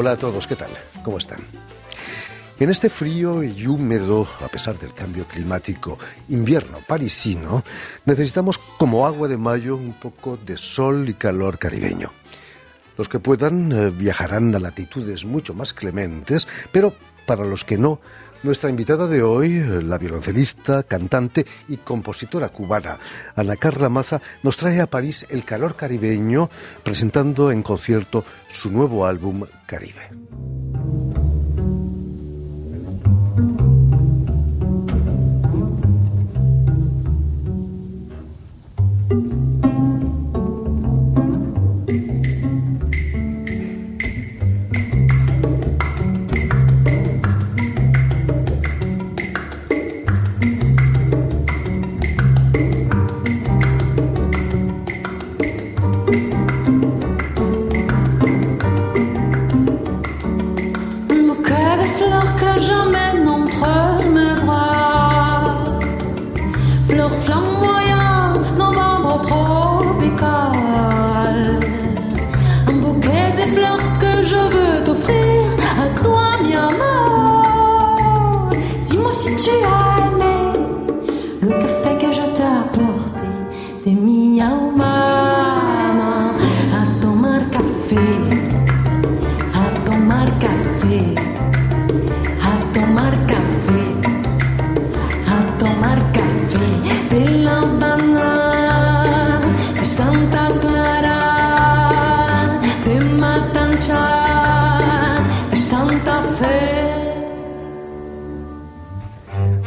Hola a todos, ¿qué tal? ¿Cómo están? En este frío y húmedo, a pesar del cambio climático, invierno parisino, necesitamos como agua de mayo un poco de sol y calor caribeño. Los que puedan eh, viajarán a latitudes mucho más clementes, pero para los que no, nuestra invitada de hoy, la violoncelista, cantante y compositora cubana Ana Carla Maza, nos trae a París el calor caribeño presentando en concierto su nuevo álbum Caribe. moja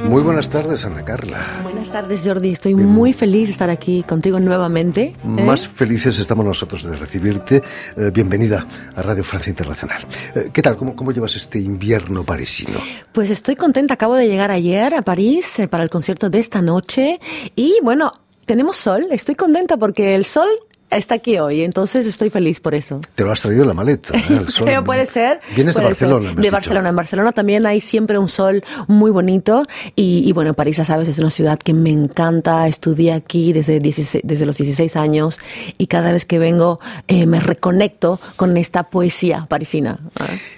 Buenas tardes, Ana Carla. Buenas tardes, Jordi. Estoy muy feliz de estar aquí contigo nuevamente. ¿eh? Más felices estamos nosotros de recibirte. Eh, bienvenida a Radio Francia Internacional. Eh, ¿Qué tal? ¿Cómo, ¿Cómo llevas este invierno parisino? Pues estoy contenta. Acabo de llegar ayer a París para el concierto de esta noche. Y bueno, tenemos sol. Estoy contenta porque el sol está aquí hoy, entonces estoy feliz por eso. Te lo has traído en la maleta. ¿eh? Creo, puede ser. Vienes de Barcelona. De Barcelona. En Barcelona también hay siempre un sol muy bonito y, bueno, París, ya sabes, es una ciudad que me encanta. Estudié aquí desde, desde los 16 años y cada vez que vengo eh, me reconecto con esta poesía parisina.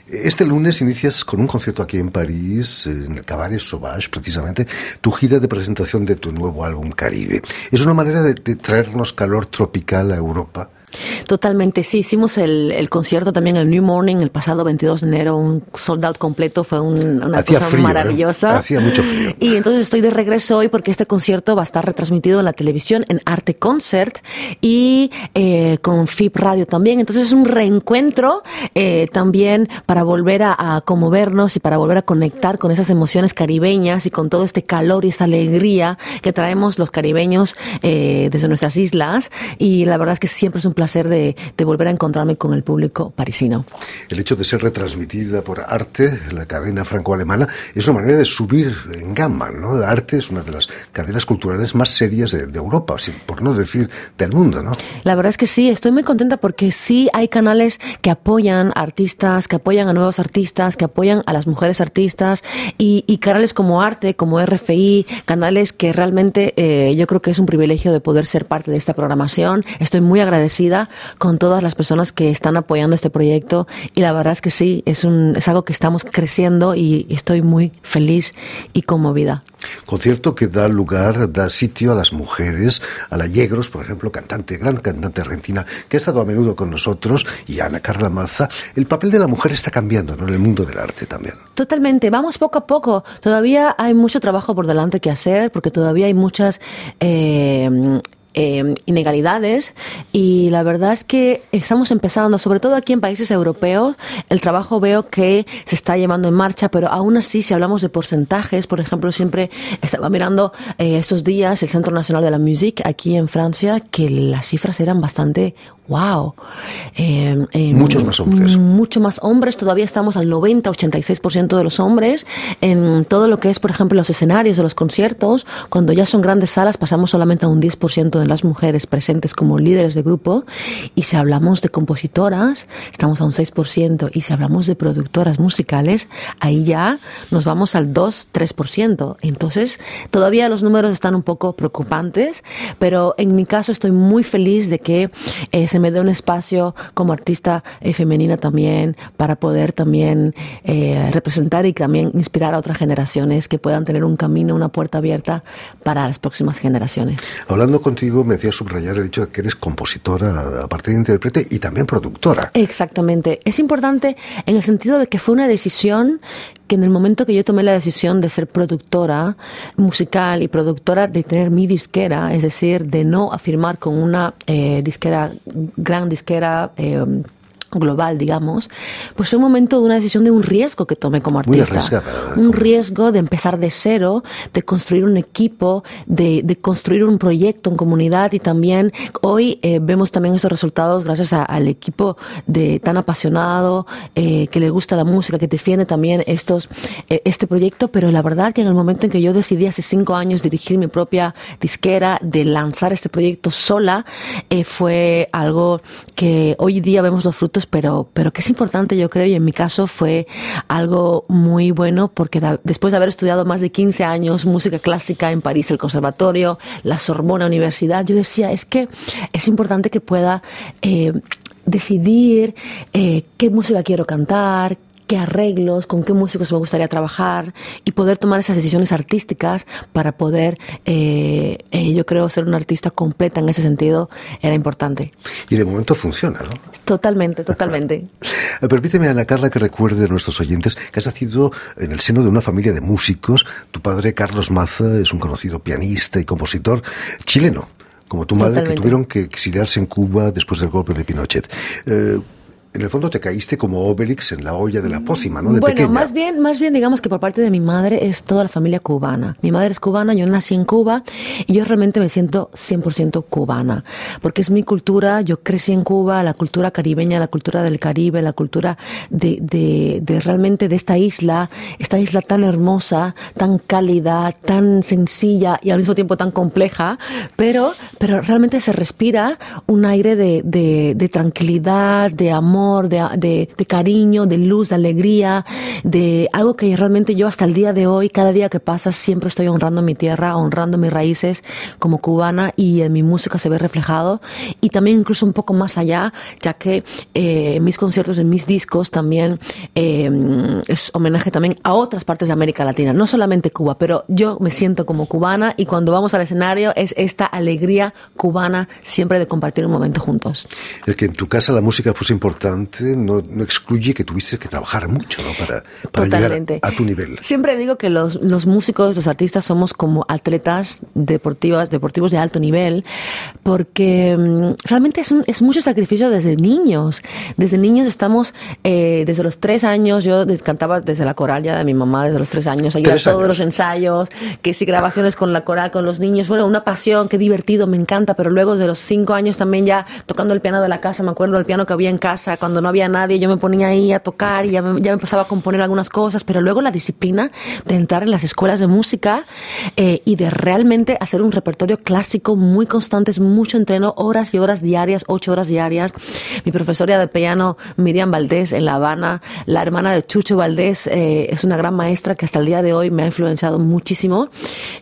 Este lunes inicias con un concierto aquí en París, en el Cabaret Sauvage, precisamente, tu gira de presentación de tu nuevo álbum Caribe. Es una manera de, de traernos calor tropical a Europa Totalmente, sí. Hicimos el, concierto también el New Morning el pasado 22 de enero, un sold out completo, fue una cosa ¿eh? maravillosa. Hacía mucho frío. Y entonces estoy de regreso hoy porque este concierto va a estar retransmitido en la televisión, en Arte Concert y eh, con FIP Radio también. Entonces es un reencuentro eh, también para volver a, conmovernos y para volver a conectar con esas emociones caribeñas y con todo este calor y esa alegría que traemos los caribeños desde nuestras islas. Y la verdad es que siempre es un placer placer de, volver a encontrarme con el público parisino. El hecho de ser retransmitida por Arte, la cadena franco-alemana, es una manera de subir en gama, ¿no? Arte es una de las cadenas culturales más serias de, Europa, por no decir del mundo, ¿no? La verdad es que sí, estoy muy contenta porque sí hay canales que apoyan a artistas, que apoyan a nuevos artistas, que apoyan a las mujeres artistas y, canales como Arte, como RFI, canales que realmente eh, yo creo que es un privilegio de poder ser parte de esta programación. Estoy muy agradecida con todas las personas que están apoyando este proyecto y la verdad es que sí, es, un, es algo que estamos creciendo y estoy muy feliz y conmovida. Concierto que da lugar, da sitio a las mujeres, a la Yegros, por ejemplo, cantante, gran cantante argentina, que ha estado a menudo con nosotros, y Ana Carla Maza. El papel de la mujer está cambiando en el mundo del arte también. Totalmente, vamos poco a poco. Todavía hay mucho trabajo por delante que hacer, porque todavía hay muchas... Eh, eh, inegalidades y la verdad es que estamos empezando, sobre todo aquí en países europeos, el trabajo veo que se está llevando en marcha, pero aún así si hablamos de porcentajes, por ejemplo, siempre estaba mirando eh, estos días el Centro Nacional de la Musique aquí en Francia, que las cifras eran bastante wow. Eh, Muchos más hombres. Mucho más hombres, todavía estamos al 90-86% de los hombres en todo lo que es, por ejemplo, los escenarios de los conciertos, cuando ya son grandes salas pasamos solamente a un 10% en las mujeres presentes como líderes de grupo. Y si hablamos de compositoras, estamos a un 6%. Y si hablamos de productoras musicales, ahí ya nos vamos al 2-3%. Entonces, todavía los números están un poco preocupantes, pero en mi caso estoy muy feliz de que eh, se me dé un espacio como artista eh, femenina también para poder también eh, representar y también inspirar a otras generaciones que puedan tener un camino, una puerta abierta para las próximas generaciones. Hablando contigo, me decía subrayar el hecho de que eres compositora, aparte de intérprete, y también productora. Exactamente. Es importante en el sentido de que fue una decisión que en el momento que yo tomé la decisión de ser productora musical y productora de tener mi disquera, es decir, de no afirmar con una eh, disquera, gran disquera, eh, global, digamos, pues fue un momento de una decisión de un riesgo que tomé como artista. un riesgo de empezar de cero, de construir un equipo, de, de construir un proyecto en comunidad y también hoy eh, vemos también esos resultados gracias al equipo de tan apasionado, eh, que le gusta la música, que defiende también estos, eh, este proyecto, pero la verdad que en el momento en que yo decidí hace cinco años dirigir mi propia disquera, de lanzar este proyecto sola, fue algo que hoy día vemos los frutos pero, pero que es importante, yo creo, y en mi caso fue algo muy bueno porque después de haber estudiado más de 15 años música clásica en París, el conservatorio, la Sorbona Universidad, yo decía, es que es importante que pueda eh, decidir eh, qué música quiero cantar, qué arreglos, con qué músicos me gustaría trabajar y poder tomar esas decisiones artísticas para poder, eh, eh, yo creo, ser una artista completa en ese sentido era importante. Y de momento funciona, ¿no? Totalmente, totalmente. Eh, permíteme, Ana Carla, que recuerde a nuestros oyentes que has nacido en el seno de una familia de músicos. Tu padre, Carlos Maza, es un conocido pianista y compositor chileno como tu madre, que tuvieron que exiliarse en Cuba después del golpe de Pinochet en el fondo te caíste como Obelix en la olla de la pócima, ¿no? bueno, más bien, más bien digamos que por parte de mi madre es toda la familia cubana. Mi madre es cubana, yo nací en Cuba y yo realmente me siento 100% cubana, porque es mi cultura, yo crecí en Cuba, la cultura caribeña, la cultura del Caribe, la cultura de, de, de realmente de esta isla, esta isla tan hermosa, tan cálida, tan sencilla y al mismo tiempo tan compleja, pero, pero realmente se respira un aire de, de, de tranquilidad, de amor, de, cariño, de luz, de alegría, de algo que realmente yo hasta el día de hoy, cada día que pasa, siempre estoy honrando mi tierra, honrando mis raíces como cubana y en mi música se ve reflejado. Y también incluso un poco más allá, ya que eh, mis conciertos, en mis discos también eh, es homenaje también a otras partes de América Latina, no solamente Cuba, pero yo me siento como cubana y cuando vamos al escenario es esta alegría cubana siempre de compartir un momento juntos. Es que en tu casa la música fuese importante no, no, excluye que tuviste que trabajar mucho ¿no? para, para llegar a tu nivel. Siempre digo que los, los músicos, los artistas somos como atletas deportivas, deportivos de alto nivel, porque mm, realmente es, un, es mucho sacrificio desde niños. Desde niños estamos, eh, desde los tres años, yo cantaba desde la coral ya de mi mamá, desde los tres años, ahí todos los ensayos, que si grabaciones con la coral, con los niños, bueno, una pasión, qué divertido, me encanta, pero luego de los cinco años también ya tocando el piano de la casa, me acuerdo del piano que había en casa, cuando no había nadie, yo me ponía ahí a tocar y ya me, ya me empezaba a componer algunas cosas, pero luego la disciplina de entrar en las escuelas de música eh, y de realmente hacer un repertorio clásico muy constante, es mucho entreno, horas y horas diarias, ocho horas diarias. Mi profesora de piano, Miriam Valdés, en La Habana, la hermana de Chucho Valdés, eh, es una gran maestra que hasta el día de hoy me ha influenciado muchísimo.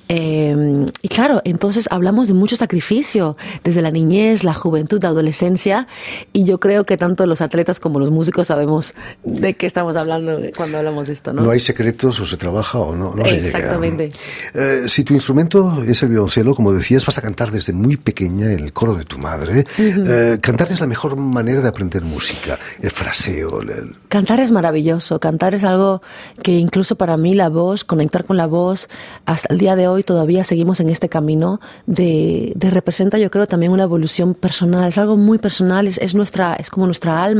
Eh, y claro, entonces hablamos de mucho sacrificio, desde la niñez, la juventud, la adolescencia, y yo creo que tanto los atletas como los músicos sabemos de qué estamos hablando cuando hablamos de esto, ¿no? No hay secretos, o se trabaja o no, no Exactamente. Eh, si tu instrumento es el violoncelo, como decías, vas a cantar desde muy pequeña en el coro de tu madre. Eh, cantar es la mejor manera de aprender música, el fraseo. Cantar es maravilloso, cantar es algo que incluso para mí la voz, conectar con la voz, hasta el día de hoy todavía seguimos en este camino de, de representa yo creo también una evolución personal, es algo muy personal, es, es nuestra, es como nuestra alma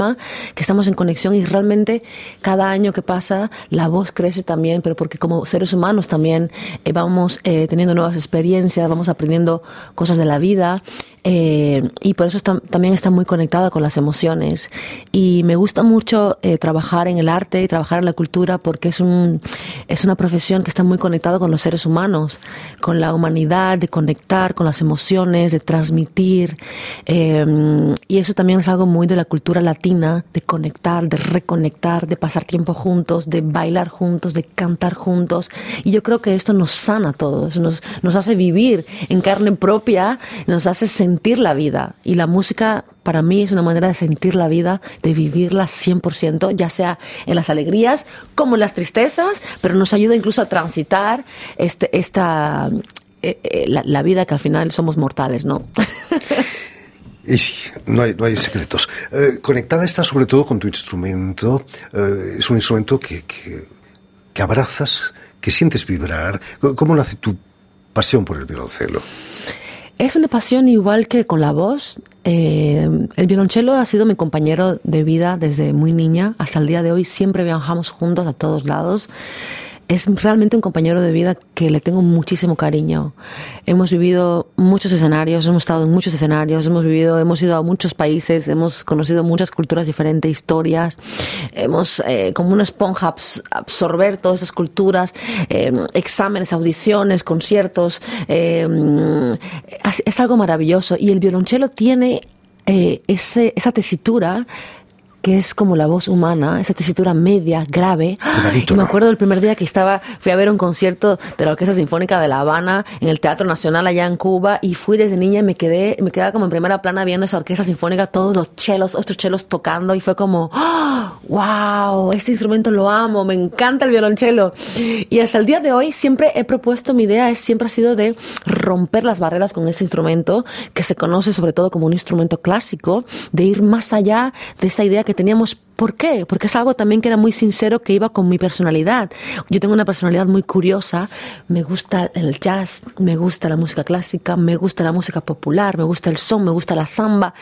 que estamos en conexión y realmente cada año que pasa la voz crece también, pero porque como seres humanos también eh, vamos eh, teniendo nuevas experiencias, vamos aprendiendo cosas de la vida eh, y por eso también está muy conectada con las emociones. Y me gusta mucho trabajar en el arte y trabajar en la cultura porque es, un, es una profesión que está muy conectada con los seres humanos, con la humanidad, de conectar con las emociones, de transmitir. Eh, y eso también es algo muy de la cultura latina, de conectar, de reconectar, de pasar tiempo juntos, de bailar juntos, de cantar juntos. Y yo creo que esto nos sana a todos, nos, nos hace vivir en carne propia, nos hace sentir la vida. Y la música para mí es una manera de sentir la vida, de vivirla 100%, ya sea en las alegrías como en las tristezas, pero nos ayuda incluso a transitar este, esta, eh, eh, la, vida que al final somos mortales, ¿no? Y sí, no hay, no hay secretos. Eh, conectada está sobre todo con tu instrumento. es un instrumento que, que, que, abrazas, que sientes vibrar. ¿Cómo nace tu pasión por el violoncelo? Es una pasión igual que con la voz. Eh, el violonchelo ha sido mi compañero de vida desde muy niña hasta el día de hoy. Siempre viajamos juntos a todos lados es realmente un compañero de vida que le tengo muchísimo cariño. Hemos vivido muchos escenarios, hemos estado en muchos escenarios, hemos vivido, hemos ido a muchos países, hemos conocido muchas culturas diferentes, historias, hemos eh, como una esponja absorber todas esas culturas, eh, exámenes, audiciones, conciertos, eh, es, algo maravilloso y el violonchelo tiene ese, esa tesitura que es como la voz humana, esa tesitura media, grave. y me acuerdo del primer día que estaba, fui a ver un concierto de la Orquesta Sinfónica de La Habana en el Teatro Nacional allá en Cuba y fui desde niña y me quedé, me quedaba como en primera plana viendo esa Orquesta Sinfónica, todos los chelos, otros chelos tocando y fue como, wow, este instrumento lo amo, me encanta el violonchelo. Y hasta el día de hoy siempre he propuesto, mi idea es, siempre ha sido de romper las barreras con ese instrumento que se conoce sobre todo como un instrumento clásico, de ir más allá de esta idea que teníamos. ¿Por qué? Porque es algo también que era muy sincero, que iba con mi personalidad. Yo tengo una personalidad muy curiosa, me gusta el jazz, me gusta la música clásica, me gusta la música popular, me gusta el son, me gusta la samba.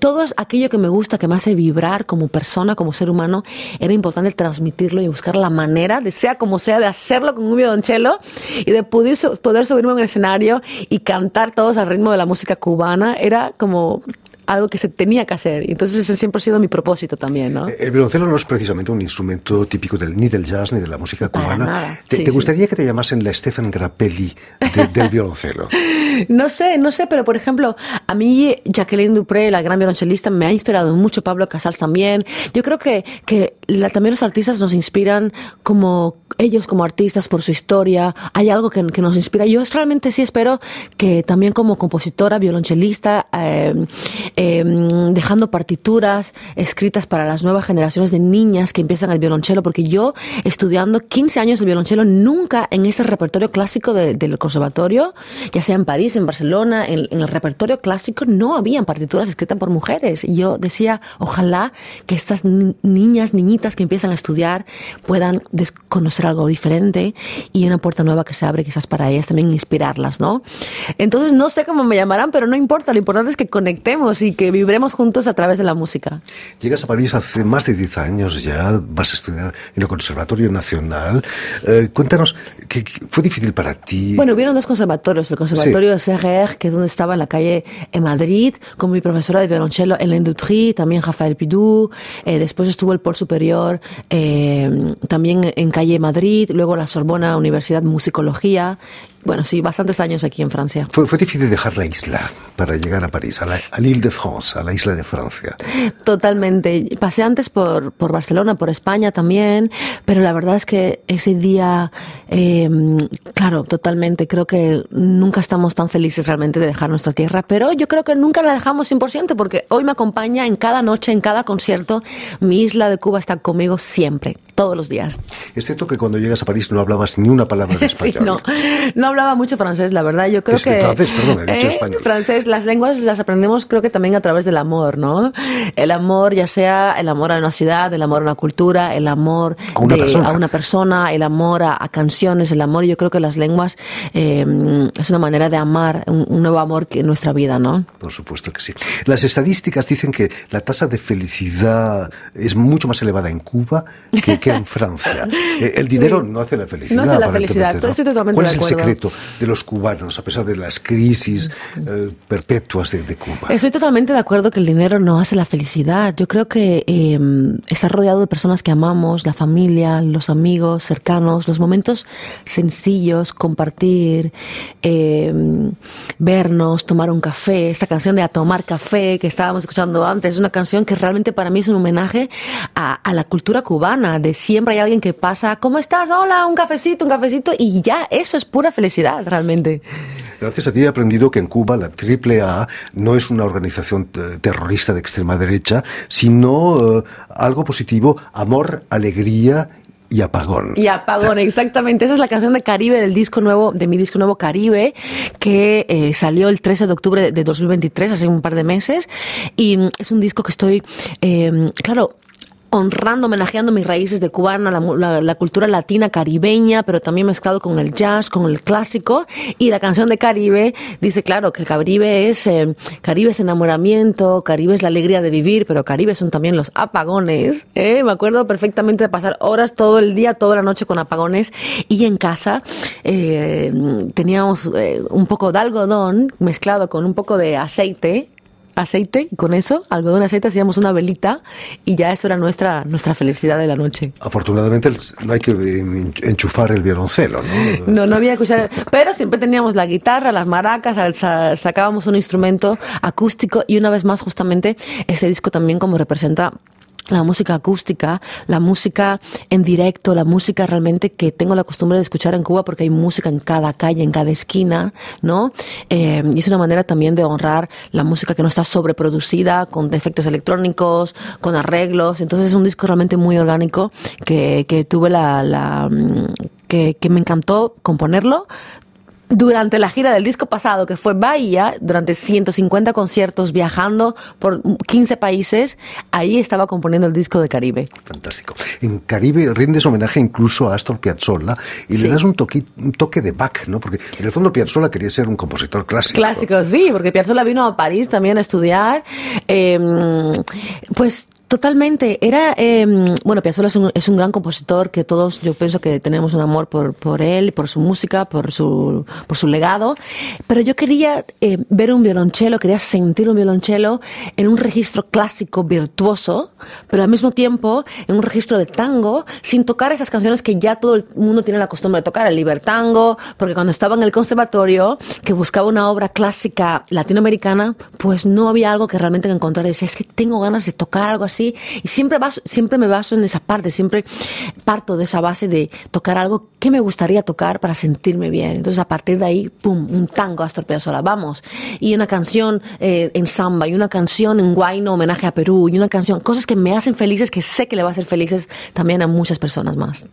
Todo aquello que me gusta, que me hace vibrar como persona, como ser humano, era importante transmitirlo y buscar la manera, de sea como sea, de hacerlo con un violonchelo y de poder, poder subirme a un escenario y cantar todos al ritmo de la música cubana. Era como algo que se tenía que hacer. Entonces ese siempre ha sido mi propósito también, ¿no? El violoncelo no es precisamente un instrumento típico del, ni del jazz ni de la música cubana. ¿Te, gustaría que te llamasen la Stefan Grappelli del violoncelo? no sé, no sé, pero por ejemplo, a mí Jacqueline Dupré, la gran violonchelista, me ha inspirado mucho, Pablo Casals también. Yo creo que, que también los artistas nos inspiran como ellos como artistas por su historia, hay algo que, que nos inspira. Yo realmente sí espero que también como compositora, violonchelista, eh, Em, dejando partituras escritas para las nuevas generaciones de niñas que empiezan el violonchelo, porque yo estudiando 15 años el violonchelo, nunca en este repertorio clásico del conservatorio, ya sea en París, en Barcelona, en, el repertorio clásico, no habían partituras escritas por mujeres. Y yo decía, ojalá que estas niñas, niñitas que empiezan a estudiar puedan conocer algo diferente y una puerta nueva que se abre quizás para ellas también inspirarlas, ¿no? Entonces no sé cómo me llamarán, pero no importa, lo importante es que conectemos y que vibremos juntos a través de la música. Llegas a París hace más de 10 años ya, vas a estudiar en el Conservatorio Nacional. Eh, cuéntanos, ¿qué, fue difícil para ti? Bueno, hubieron dos conservatorios, el Conservatorio de CRR, que es donde estaba en la calle en Madrid, con mi profesora de violonchelo la Industrie, también Rafael Pidou, eh, después estuvo el Pol Superior eh, también en calle Madrid, luego la Sorbona Universidad Musicología bueno, sí, bastantes años aquí en Francia. Fue, fue difícil dejar la isla para llegar a París, a la a de France, a la isla de Francia. Totalmente. Pasé antes por, por Barcelona, por España también, pero la verdad es que ese día, em, claro, totalmente, creo que nunca estamos tan felices realmente de dejar nuestra tierra, pero yo creo que nunca la dejamos 100% porque hoy me acompaña en cada noche, en cada concierto, mi isla de Cuba está conmigo siempre, todos los días. Es cierto que cuando llegas a París no hablabas ni una palabra de español. no, no hablaba mucho francés, la verdad. Yo creo que. Francés, perdón, he dicho ¿eh? español. Francés, las lenguas las aprendemos, creo que también a través del amor, ¿no? El amor, ya sea el amor a una ciudad, el amor a una cultura, el amor a una, persona. A una persona, el amor a, canciones, el amor. Yo creo que las lenguas eh, es una manera de amar, un, nuevo amor que en nuestra vida, ¿no? Por supuesto que sí. Las estadísticas dicen que la tasa de felicidad es mucho más elevada en Cuba que, que en Francia. Eh, el dinero no hace la felicidad. No hace la felicidad. Estoy totalmente ¿Cuál es el secreto? De los cubanos a pesar de las crisis eh, perpetuas de, Cuba. Estoy totalmente de acuerdo que el dinero no hace la felicidad. Yo creo que em, estar rodeado de personas que amamos, la familia, los amigos cercanos, los momentos sencillos, compartir, em, vernos, tomar un café, esta canción de A Tomar Café que estábamos escuchando antes, es una canción que realmente para mí es un homenaje a, a la cultura cubana, de siempre hay alguien que pasa, ¿cómo estás? Hola, un cafecito, un cafecito, y ya, eso es pura felicidad, realmente. Gracias a ti he aprendido que en Cuba la AAA no es una organización eh, terrorista de extrema derecha, sino eh, algo positivo, amor, alegría y apagón. Y apagón, exactamente. Esa es la canción de Caribe del disco nuevo, de mi disco nuevo Caribe, que eh, salió el 13 de octubre de 2023, hace un par de meses. Y mm, es un disco que estoy, claro, honrando, homenajeando mis raíces de cubana, la, cultura latina caribeña, pero también mezclado con el jazz, con el clásico. Y la canción de Caribe dice, claro, que el Caribe es, eh, Caribe es enamoramiento, Caribe es la alegría de vivir, pero Caribe son también los apagones. ¿eh? Me acuerdo perfectamente de pasar horas todo el día, toda la noche con apagones. Y en casa eh, teníamos un poco de algodón mezclado con un poco de aceite aceite y con eso, algodón de aceite, hacíamos una velita y ya eso era nuestra, nuestra felicidad de la noche. Afortunadamente no hay que enchufar el violoncelo, ¿no? No, no había que usar, pero siempre teníamos la guitarra, las maracas, sacábamos un instrumento acústico y una vez más justamente ese disco también como representa la música acústica, la música en directo, la música realmente que tengo la costumbre de escuchar en Cuba porque hay música en cada calle, en cada esquina, ¿no? Eh, y es una manera también de honrar la música que no está sobreproducida con defectos electrónicos, con arreglos. Entonces es un disco realmente muy orgánico que, que tuve la, la mm, que, que, me encantó componerlo, durante la gira del disco pasado, que fue Bahía, durante 150 conciertos, viajando por 15 países, ahí estaba componiendo el disco de Caribe. Fantástico. En Caribe rindes homenaje incluso a Astor Piazzolla y le das un toque, un toque de Bach, ¿no? Porque en el fondo Piazzolla quería ser un compositor clásico. Clásico, sí, porque Piazzolla vino a París también a estudiar. Em, pues Totalmente. Era, eh, bueno, Piazzolla es un, es un, gran compositor que todos, yo pienso que tenemos un amor por, por él, por su música, por su, por su legado. Pero yo quería eh, ver un violonchelo, quería sentir un violonchelo en un registro clásico virtuoso, pero al mismo tiempo en un registro de tango, sin tocar esas canciones que ya todo el mundo tiene la costumbre de tocar, el libertango, porque cuando estaba en el conservatorio, que buscaba una obra clásica latinoamericana, pues no había algo que realmente encontrar. Decía, es que tengo ganas de tocar algo así y siempre, siempre me baso en esa parte, siempre parto de esa base de tocar algo que me gustaría tocar para sentirme bien. Entonces, a partir de ahí, pum, un tango Astor Piazzolla, vamos. Y una canción eh, en samba, y una canción en guayno, homenaje a Perú, y una canción, cosas que me hacen felices, que sé que le va a hacer felices también a muchas personas más.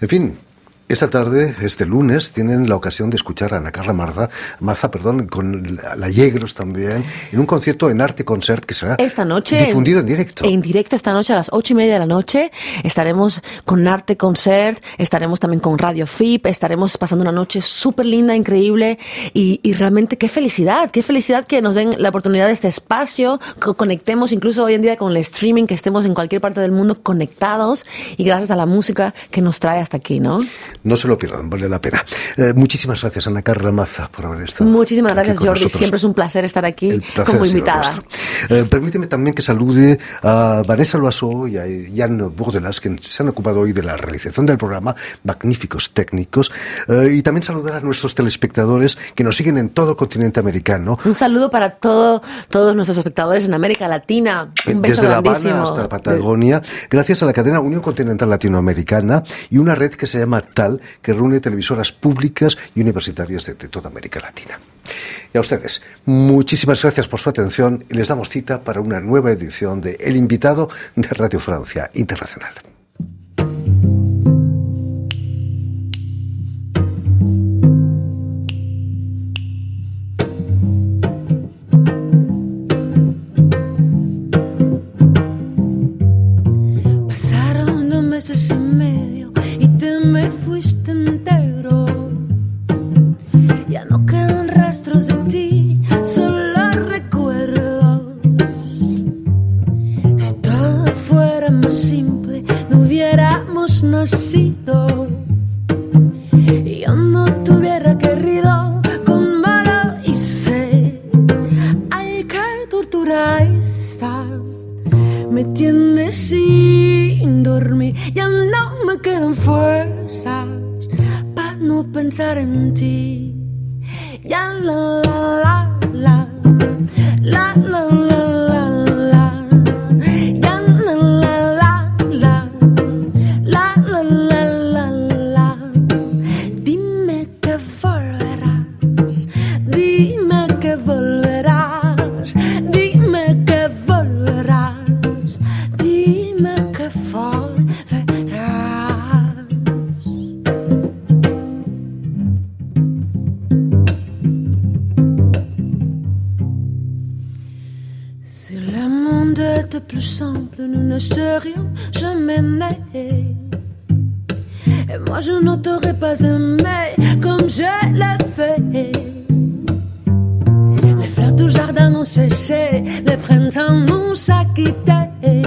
En fin, esta tarde, este lunes, tienen la ocasión de escuchar a Ana Carla Marza, Maza, perdón, con la Yegros también, en un concierto en Arte Concert que será esta noche, difundido en, directo. En directo esta noche a las ocho y media de la noche. Estaremos con Arte Concert, estaremos también con Radio FIP, estaremos pasando una noche súper linda, increíble y, y, realmente qué felicidad, qué felicidad que nos den la oportunidad de este espacio, que conectemos incluso hoy en día con el streaming, que estemos en cualquier parte del mundo conectados y gracias a la música que nos trae hasta aquí, ¿no? No se lo pierdan, vale la pena. Eh, muchísimas gracias, Ana Carla Maza, por haber estado. Muchísimas gracias, Jordi. Siempre es un placer estar aquí como invitada. Eh, permíteme también que salude a Vanessa Loaso y a Jan Bordelas, que se han ocupado hoy de la realización del programa, magníficos técnicos, eh, y también saludar a nuestros telespectadores que nos siguen en todo el continente americano. Un saludo para todo, todos nuestros espectadores en América Latina. Un beso Desde La Habana hasta Patagonia, gracias a la cadena Unión Continental Latinoamericana y una red que se llama TAL, que reúne televisoras públicas y universitarias de, toda América Latina. Y a ustedes, muchísimas gracias por su atención y les damos cita para una nueva edición de El invitado de Radio Francia Internacional. ya no me quedan fuerzas para no pensar en ti. Ya la la la la la la la. la. Le monde était plus simple, nous ne serions jamais nés. Et moi je ne t'aurais pas aimé comme je l'ai fait. Les fleurs du jardin ont séché, le printemps nous a quittés.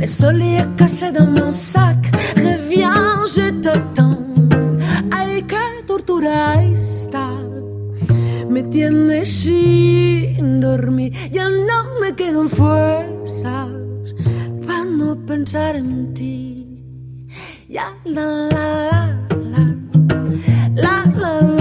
Les soleils cachés dans mon sac, reviens, je t'attends. Ay, que tortura esta me tiene dormir, ya no me quedan fuerzas para no pensar en ti. Ya la la la la la la. la.